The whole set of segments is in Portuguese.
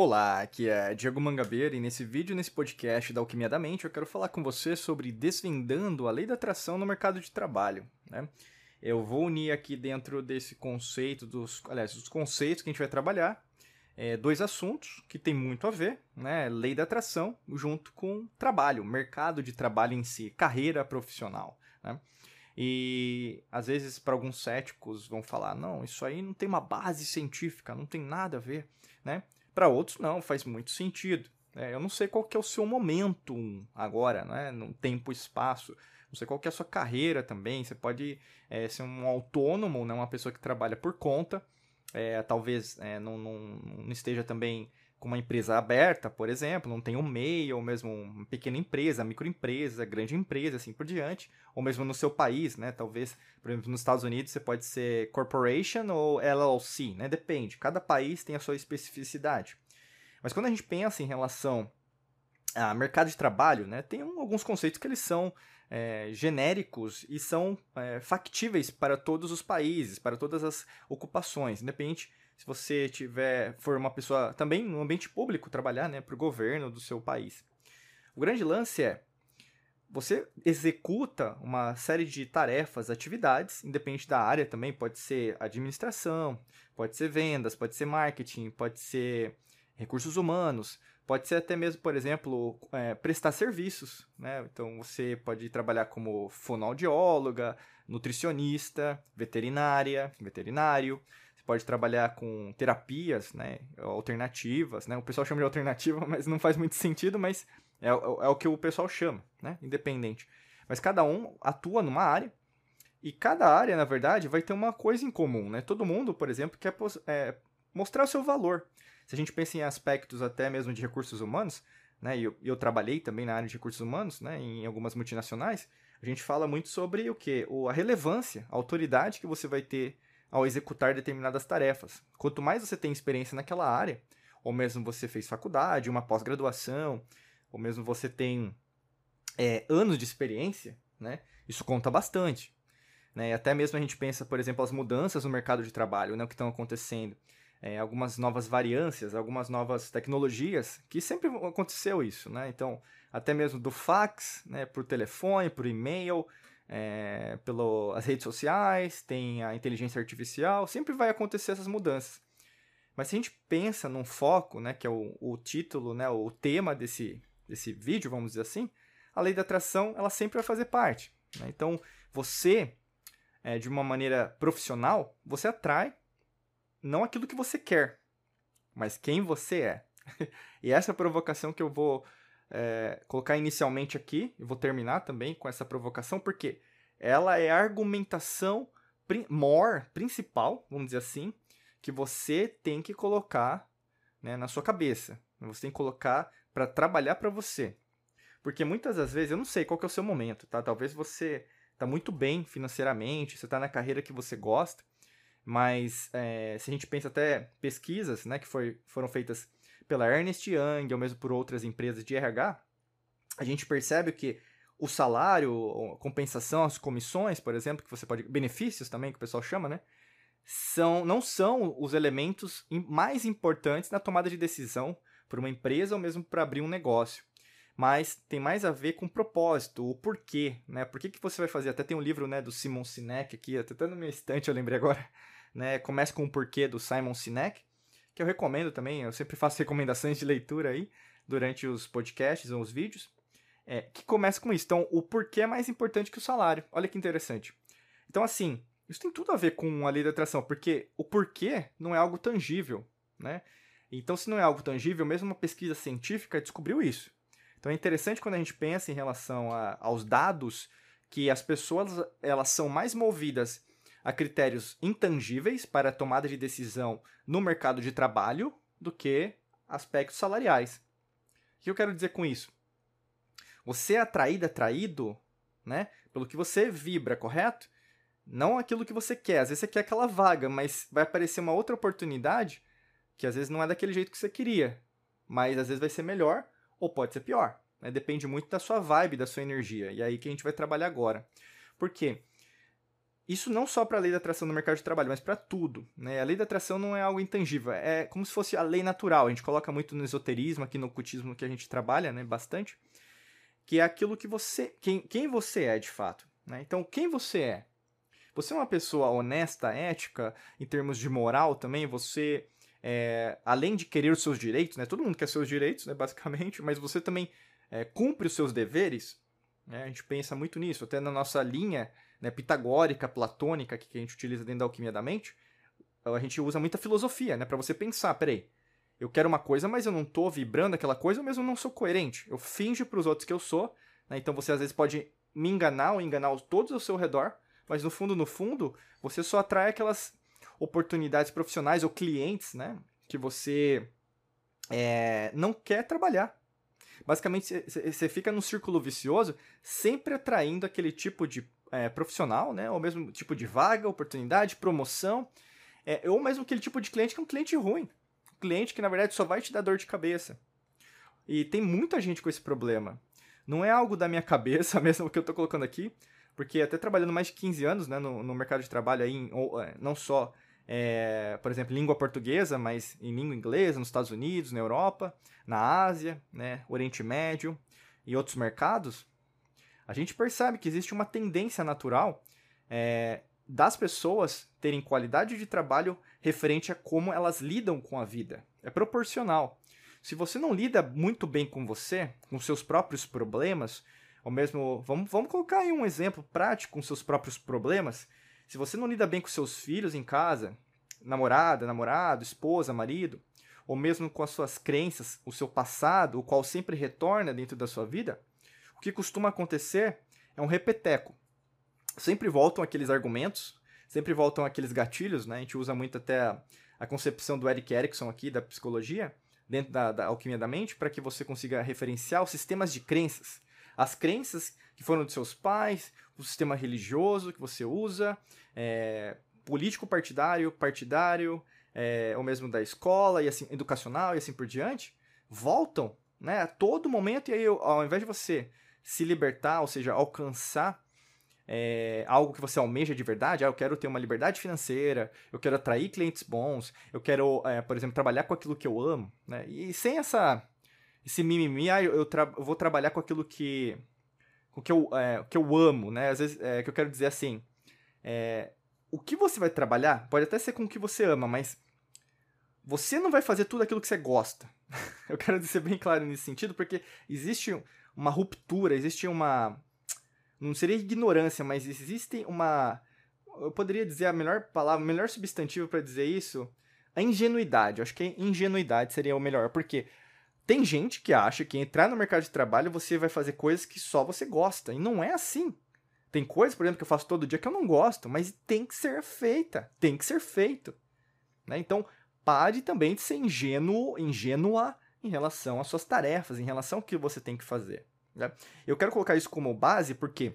Olá, aqui é Diego Mangabeira e nesse vídeo, nesse podcast da Alquimia da Mente, eu quero falar com você sobre desvendando a lei da atração no mercado de trabalho. Né? Eu vou unir aqui dentro desse conceito, dos, aliás, dos conceitos que a gente vai trabalhar, é, dois assuntos que tem muito a ver, né? Lei da atração junto com trabalho, mercado de trabalho em si, carreira profissional. Né? E às vezes para alguns céticos vão falar, não, isso aí não tem uma base científica, não tem nada a ver, né? Para outros, não, faz muito sentido. É, eu não sei qual que é o seu momento agora, né? no tempo espaço. Não sei qual que é a sua carreira também. Você pode é, ser um autônomo, né? uma pessoa que trabalha por conta. É, talvez é, não, não, não, esteja também com uma empresa aberta, por exemplo, não tem um MEI, ou mesmo uma pequena empresa, microempresa, grande empresa, assim por diante, ou mesmo no seu país, né? Talvez, por exemplo, nos Estados Unidos você pode ser corporation ou LLC, né? Depende, cada país tem a sua especificidade. Mas quando a gente pensa em relação a mercado de trabalho, né, tem alguns conceitos que eles são é, genéricos e são é, factíveis para todos os países, para todas as ocupações, independente se você tiver for uma pessoa também no ambiente público trabalhar, né, para o governo do seu país. O grande lance é você executa uma série de tarefas, atividades, independente da área também, pode ser administração, pode ser vendas, pode ser marketing, pode ser recursos humanos, pode ser até mesmo, por exemplo, é, prestar serviços, né? Então você pode trabalhar como fonoaudióloga, nutricionista, veterinária, veterinário, pode trabalhar com terapias né, alternativas, né? O pessoal chama de alternativa, mas não faz muito sentido, mas é, é, é o que o pessoal chama, né? Independente. Mas cada um atua numa área e cada área, na verdade, vai ter uma coisa em comum, né? Todo mundo, por exemplo, quer é, mostrar o seu valor. Se a gente pensa em aspectos até mesmo de recursos humanos, né? E eu, eu trabalhei também na área de recursos humanos, né? Em algumas multinacionais, a gente fala muito sobre o que? A relevância, a autoridade que você vai ter ao executar determinadas tarefas. Quanto mais você tem experiência naquela área, ou mesmo você fez faculdade, uma pós-graduação, ou mesmo você tem é, anos de experiência, né? Isso conta bastante. Né? E até mesmo a gente pensa, por exemplo, as mudanças no mercado de trabalho, né? o que estão acontecendo. É, algumas novas variâncias, algumas novas tecnologias, que sempre aconteceu isso, né? Então, até mesmo do fax, né, por telefone, por e-mail, é, pelas redes sociais, tem a inteligência artificial, sempre vai acontecer essas mudanças. Mas se a gente pensa num foco, né, que é o, o título, né, o tema desse, desse vídeo, vamos dizer assim, a lei da atração ela sempre vai fazer parte. Né? Então, você, é, de uma maneira profissional, você atrai não aquilo que você quer, mas quem você é. e essa é a provocação que eu vou é, colocar inicialmente aqui, e vou terminar também com essa provocação, porque ela é a argumentação maior, principal, vamos dizer assim, que você tem que colocar né, na sua cabeça. Você tem que colocar para trabalhar para você. Porque muitas das vezes, eu não sei qual é o seu momento, tá? Talvez você está muito bem financeiramente, você está na carreira que você gosta, mas é, se a gente pensa até pesquisas né, que foi, foram feitas pela Ernest Young ou mesmo por outras empresas de RH, a gente percebe que o salário, a compensação, as comissões, por exemplo, que você pode. benefícios também, que o pessoal chama, né? São, não são os elementos mais importantes na tomada de decisão para uma empresa ou mesmo para abrir um negócio. Mas tem mais a ver com o propósito, o porquê, né? Por que, que você vai fazer? Até tem um livro né, do Simon Sinek aqui, até no meu estante eu lembrei agora, né? Começa com o porquê do Simon Sinek que eu recomendo também, eu sempre faço recomendações de leitura aí durante os podcasts ou os vídeos, é, que começa com isso. Então, o porquê é mais importante que o salário. Olha que interessante. Então, assim, isso tem tudo a ver com a lei da atração, porque o porquê não é algo tangível, né? Então, se não é algo tangível, mesmo uma pesquisa científica descobriu isso. Então, é interessante quando a gente pensa em relação a, aos dados que as pessoas elas são mais movidas a critérios intangíveis para a tomada de decisão no mercado de trabalho do que aspectos salariais. O que eu quero dizer com isso? Você é atraído, atraído, né, pelo que você vibra, correto? Não aquilo que você quer. Às vezes você quer aquela vaga, mas vai aparecer uma outra oportunidade que às vezes não é daquele jeito que você queria, mas às vezes vai ser melhor ou pode ser pior. Né? Depende muito da sua vibe, da sua energia. E é aí que a gente vai trabalhar agora. Por quê? Isso não só para a lei da atração no mercado de trabalho, mas para tudo. Né? A lei da atração não é algo intangível, é como se fosse a lei natural. A gente coloca muito no esoterismo, aqui no cultismo que a gente trabalha né, bastante, que é aquilo que você. Quem, quem você é de fato. Né? Então, quem você é? Você é uma pessoa honesta, ética, em termos de moral também? Você, é, além de querer os seus direitos, né? todo mundo quer seus direitos, né, basicamente, mas você também é, cumpre os seus deveres? Né? A gente pensa muito nisso, até na nossa linha né, pitagórica, platônica, que a gente utiliza dentro da alquimia da mente, a gente usa muita filosofia, né, para você pensar, peraí, eu quero uma coisa, mas eu não tô vibrando aquela coisa, eu mesmo não sou coerente. Eu finjo para os outros que eu sou, né, então você às vezes pode me enganar ou enganar todos ao seu redor, mas no fundo, no fundo, você só atrai aquelas oportunidades profissionais ou clientes, né, que você é, não quer trabalhar. Basicamente, você fica num círculo vicioso, sempre atraindo aquele tipo de é, profissional, né? Ou mesmo tipo de vaga, oportunidade, promoção. É, ou mesmo aquele tipo de cliente que é um cliente ruim. Um cliente que, na verdade, só vai te dar dor de cabeça. E tem muita gente com esse problema. Não é algo da minha cabeça mesmo que eu estou colocando aqui, porque até trabalhando mais de 15 anos né, no, no mercado de trabalho, aí, ou, é, não só, é, por exemplo, língua portuguesa, mas em língua inglesa, nos Estados Unidos, na Europa, na Ásia, né, Oriente Médio e outros mercados, a gente percebe que existe uma tendência natural é, das pessoas terem qualidade de trabalho referente a como elas lidam com a vida. É proporcional. Se você não lida muito bem com você, com seus próprios problemas, ou mesmo, vamos, vamos colocar aí um exemplo prático com seus próprios problemas. Se você não lida bem com seus filhos em casa, namorada, namorado, esposa, marido, ou mesmo com as suas crenças, o seu passado, o qual sempre retorna dentro da sua vida, o que costuma acontecer é um repeteco. Sempre voltam aqueles argumentos, sempre voltam aqueles gatilhos, né? A gente usa muito até a, concepção do Eric Erickson aqui, da psicologia, dentro da, da alquimia da mente, para que você consiga referenciar os sistemas de crenças. As crenças que foram de seus pais, o sistema religioso que você usa, é, político partidário, partidário, é, ou mesmo da escola, e assim, educacional e assim por diante, voltam né, a todo momento, e aí ao invés de você se libertar, ou seja, alcançar é, algo que você almeja de verdade, ah, eu quero ter uma liberdade financeira, eu quero atrair clientes bons, eu quero, é, por exemplo, trabalhar com aquilo que eu amo, né? E sem essa esse mimimi, ah, eu, tra eu vou trabalhar com aquilo que com que eu, é, que eu amo, né? Às vezes, é, que eu quero dizer assim, é, o que você vai trabalhar pode até ser com o que você ama, mas você não vai fazer tudo aquilo que você gosta. eu quero ser bem claro nesse sentido, porque existe uma ruptura, existe uma. Não seria ignorância, mas existe uma. Eu poderia dizer a melhor palavra, o melhor substantivo para dizer isso, a ingenuidade. Eu acho que ingenuidade seria o melhor, porque tem gente que acha que entrar no mercado de trabalho você vai fazer coisas que só você gosta, e não é assim. Tem coisas, por exemplo, que eu faço todo dia que eu não gosto, mas tem que ser feita, tem que ser feito. Né? Então, pare também de ser ingênuo, ingênua em relação às suas tarefas, em relação ao que você tem que fazer. Né? Eu quero colocar isso como base porque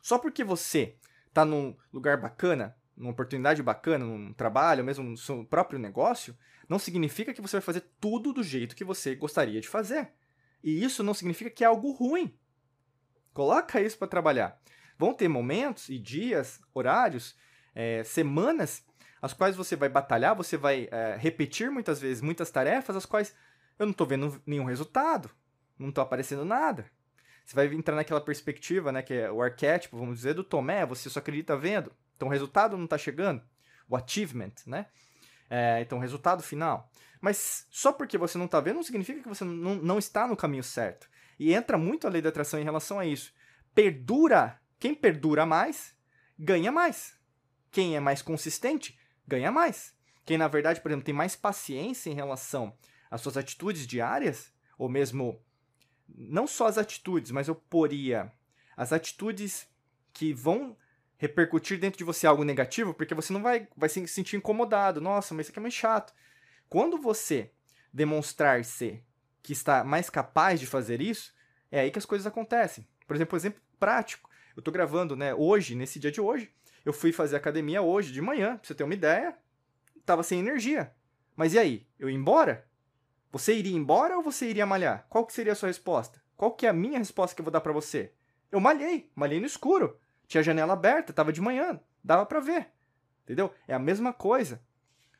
só porque você está num lugar bacana, numa oportunidade bacana, num trabalho, mesmo no seu próprio negócio, não significa que você vai fazer tudo do jeito que você gostaria de fazer. E isso não significa que é algo ruim. Coloca isso para trabalhar. Vão ter momentos e dias, horários, é, semanas, as quais você vai batalhar, você vai é, repetir muitas vezes muitas tarefas, as quais eu não estou vendo nenhum resultado, não estou aparecendo nada. Você vai entrar naquela perspectiva, né, que é o arquétipo, vamos dizer, do Tomé, você só acredita vendo. Então o resultado não está chegando. O achievement, né? É, então resultado final. Mas só porque você não está vendo não significa que você não, não está no caminho certo. E entra muito a lei da atração em relação a isso. Perdura, quem perdura mais, ganha mais. Quem é mais consistente, ganha mais. Quem, na verdade, por exemplo, tem mais paciência em relação às suas atitudes diárias, ou mesmo não só as atitudes, mas eu poria as atitudes que vão repercutir dentro de você algo negativo, porque você não vai, vai se sentir incomodado. Nossa, mas isso aqui é mais chato. Quando você demonstrar ser que está mais capaz de fazer isso, é aí que as coisas acontecem. Por exemplo, um exemplo prático. Eu estou gravando, né, hoje, nesse dia de hoje, eu fui fazer academia hoje de manhã, pra você ter uma ideia, tava sem energia. Mas e aí? Eu ia embora? Você iria embora ou você iria malhar? Qual que seria a sua resposta? Qual que é a minha resposta que eu vou dar para você? Eu malhei, malhei no escuro. Tinha janela aberta, tava de manhã, dava para ver. Entendeu? É a mesma coisa.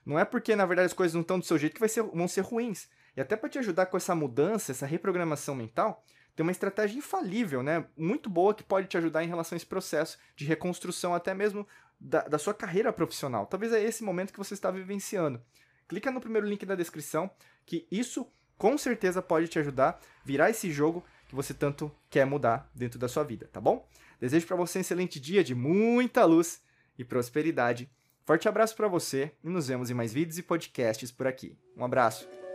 Não é porque, na verdade, as coisas não estão do seu jeito que ser, vão ser ruins. E até para te ajudar com essa mudança, essa reprogramação mental, tem uma estratégia infalível, né? Muito boa que pode te ajudar em relação a esse processo de reconstrução, até mesmo da, da sua carreira profissional. Talvez é esse momento que você está vivenciando. Clica no primeiro link da descrição, que isso com certeza pode te ajudar a virar esse jogo que você tanto quer mudar dentro da sua vida, tá bom? Desejo para você um excelente dia de muita luz e prosperidade. Forte abraço para você e nos vemos em mais vídeos e podcasts por aqui. Um abraço.